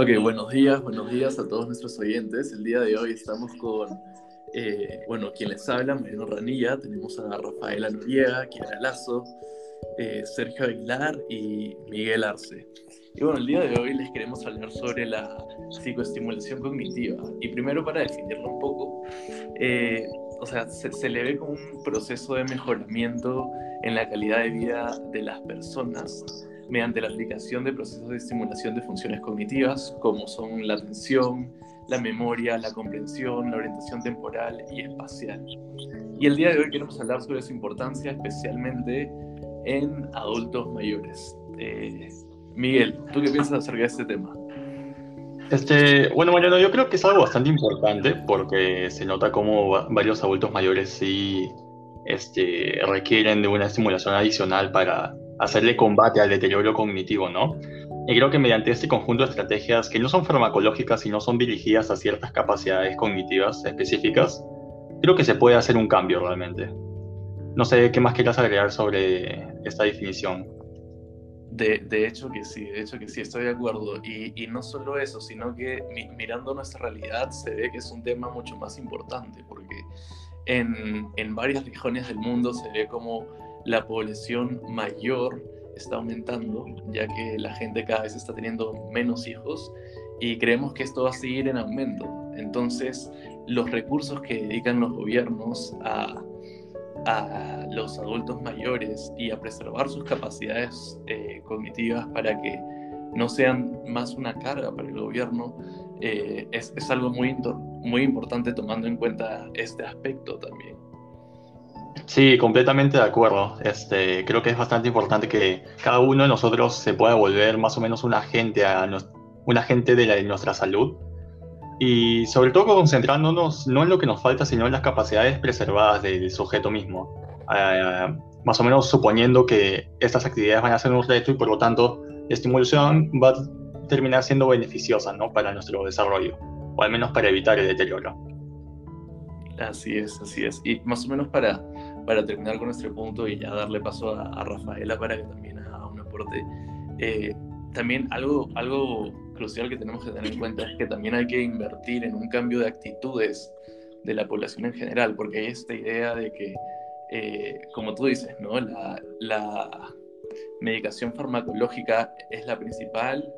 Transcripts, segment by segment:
Ok, buenos días, buenos días a todos nuestros oyentes. El día de hoy estamos con, eh, bueno, quien les habla, Mariano Ranilla, tenemos a Rafaela Noriega, Kiara Lazo, eh, Sergio Aguilar y Miguel Arce. Y bueno, el día de hoy les queremos hablar sobre la psicoestimulación cognitiva. Y primero para definirlo un poco, eh, o sea, se, se, le ve como un proceso de mejoramiento en la calidad de vida de las personas mediante la aplicación de procesos de estimulación de funciones cognitivas como son la atención, la memoria, la comprensión, la orientación temporal y espacial. Y el día de hoy queremos hablar sobre su importancia especialmente en adultos mayores. Eh, Miguel, ¿tú qué piensas acerca de este tema? Este, bueno, Mariano, yo creo que es algo bastante importante porque se nota como varios adultos mayores sí este, requieren de una estimulación adicional para hacerle combate al deterioro cognitivo, ¿no? Y creo que mediante este conjunto de estrategias que no son farmacológicas y no son dirigidas a ciertas capacidades cognitivas específicas, creo que se puede hacer un cambio realmente. No sé qué más quieras agregar sobre esta definición. De, de, hecho que sí, de hecho que sí, estoy de acuerdo. Y, y no solo eso, sino que mi, mirando nuestra realidad se ve que es un tema mucho más importante, porque en, en varias regiones del mundo se ve como la población mayor está aumentando, ya que la gente cada vez está teniendo menos hijos y creemos que esto va a seguir en aumento. Entonces, los recursos que dedican los gobiernos a, los adultos mayores y a preservar sus capacidades eh, cognitivas para que no sean más una carga para el gobierno, eh, es, es, algo muy, muy importante tomando en cuenta este aspecto también. Sí, completamente de acuerdo. Este, creo que es bastante importante que cada uno de nosotros se pueda volver más o menos un agente, a un agente de, la, de nuestra salud y sobre todo concentrándonos no en lo que nos falta, sino en las capacidades preservadas del sujeto mismo. Uh, más o menos suponiendo que estas actividades van a ser un reto y por lo tanto la estimulación va a terminar siendo beneficiosa ¿no? para nuestro desarrollo, o al menos para evitar el deterioro. Así es, así es. Y más o menos para, para terminar con nuestro punto y ya darle paso a, a Rafaela para que también haga un aporte, eh, también algo, algo crucial que tenemos que tener en cuenta es que también hay que invertir en un cambio de actitudes de la población en general, porque hay esta idea de que, eh, como tú dices, ¿no? la, la medicación farmacológica es la principal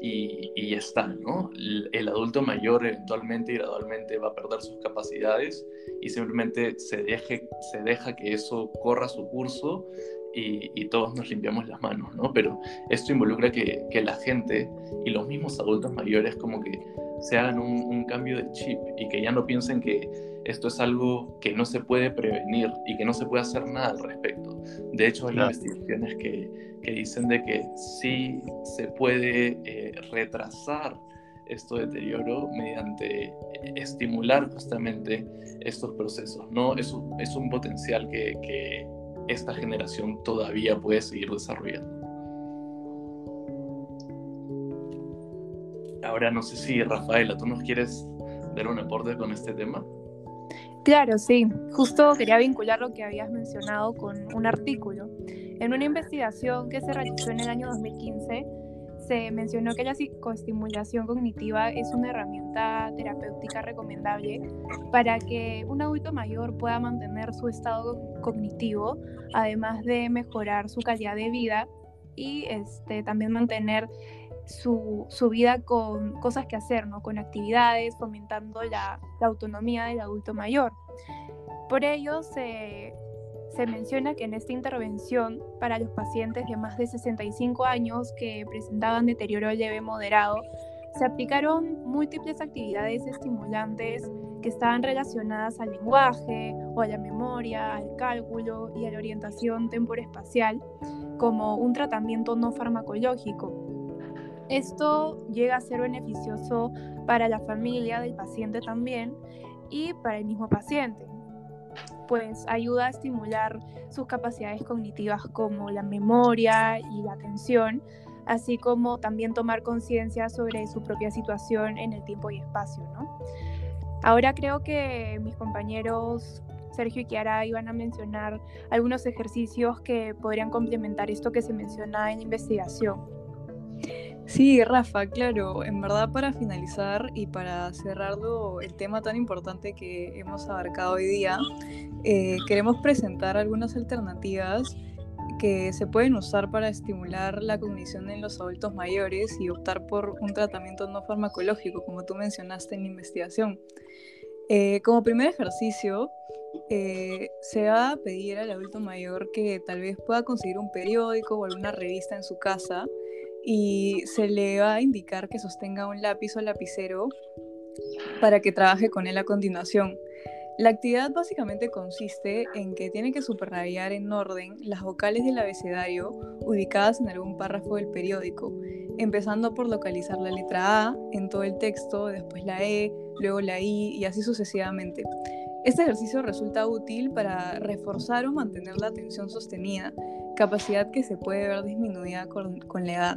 y, ya está, ¿no? El, adulto mayor eventualmente y gradualmente va a perder sus capacidades y simplemente se, deje, se deja que eso corra su curso y, todos nos limpiamos las manos, ¿no? Pero esto involucra que, que, la gente y los mismos adultos mayores como que se hagan un cambio de chip y que ya no piensen que esto es algo que no se puede prevenir y que no se puede hacer nada al respecto. De hecho, hay claro. investigaciones que, que, dicen de que sí se puede eh, retrasar esto deterioro mediante estimular justamente estos procesos. ¿no? Es, un, es un potencial que, que esta generación todavía puede seguir desarrollando. Ahora no sé si Rafaela, ¿tú nos quieres dar un aporte con este tema? Claro, sí. Justo quería vincular lo que habías mencionado con un artículo. En una investigación que se realizó en el año 2015, se mencionó que la psicoestimulación cognitiva es una herramienta terapéutica recomendable para que un adulto mayor pueda mantener su estado cognitivo, además de mejorar su calidad de vida y este, también mantener su, vida con cosas que hacer, ¿no? con actividades, fomentando la, la autonomía del adulto mayor. Por ello, se, se menciona que en esta intervención para los pacientes de más de 65 años que presentaban deterioro leve moderado, se aplicaron múltiples actividades estimulantes que estaban relacionadas al lenguaje o a la memoria, al cálculo y a la orientación temporoespacial como un tratamiento no farmacológico esto llega a ser beneficioso para la familia del paciente también y para el mismo paciente, pues ayuda a estimular sus capacidades cognitivas como la memoria y la atención, así como también tomar conciencia sobre su propia situación en el tiempo y espacio. ¿no? Ahora creo que mis compañeros Sergio y Kiara iban a mencionar algunos ejercicios que podrían complementar esto que se menciona en investigación. Sí, Rafa, claro, en verdad para finalizar y para cerrarlo el tema tan importante que hemos abarcado hoy día, eh, queremos presentar algunas alternativas que se pueden usar para estimular la cognición en los adultos mayores y optar por un tratamiento no farmacológico, como tú mencionaste en la investigación. Eh, como primer ejercicio, eh, se va a pedir al adulto mayor que tal vez pueda conseguir un periódico o alguna revista en su casa y se le va a indicar que sostenga un lápiz o lapicero para que trabaje con él a continuación. La actividad básicamente consiste en que tiene que subrayar en orden las vocales del abecedario ubicadas en algún párrafo del periódico, empezando por localizar la letra A en todo el texto, después la E, luego la I y así sucesivamente. Este ejercicio resulta útil para reforzar o mantener la atención sostenida, capacidad que se puede ver disminuida con, la edad.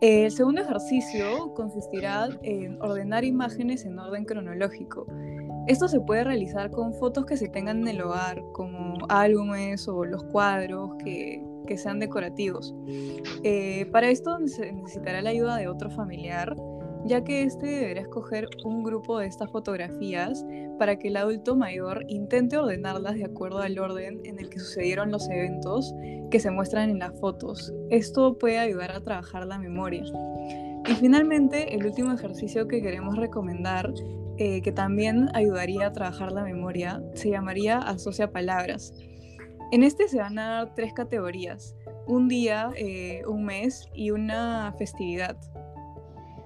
El segundo ejercicio consistirá en ordenar imágenes en orden cronológico. Esto se puede realizar con fotos que se tengan en el hogar, como álbumes o los cuadros que, sean decorativos. Eh, para esto se necesitará la ayuda de otro familiar ya que éste deberá escoger un grupo de estas fotografías para que el adulto mayor intente ordenarlas de acuerdo al orden en el que sucedieron los eventos que se muestran en las fotos. Esto puede ayudar a trabajar la memoria. Y finalmente, el último ejercicio que queremos recomendar, eh, que también ayudaría a trabajar la memoria, se llamaría Asocia Palabras. En este se van a dar tres categorías, un día, eh, un mes y una festividad.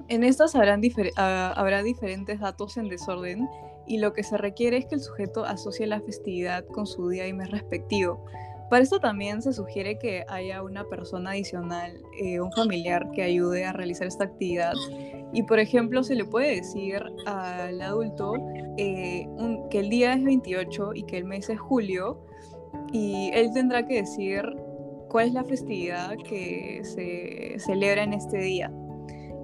En estas ah, habrá diferentes datos en desorden y lo que se requiere es que el sujeto asocie la festividad con su día y mes respectivo. Para esto también se sugiere que haya una persona adicional, eh, un familiar que ayude a realizar esta actividad. Y por ejemplo, se le puede decir al adulto eh, que el día es 28 y que el mes es julio, y él tendrá que decir cuál es la festividad que se celebra en este día.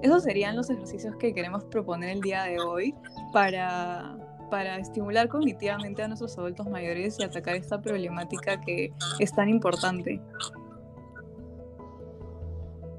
Esos serían los ejercicios que queremos proponer el día de hoy para, para estimular cognitivamente a nuestros adultos mayores y atacar esta problemática que es tan importante.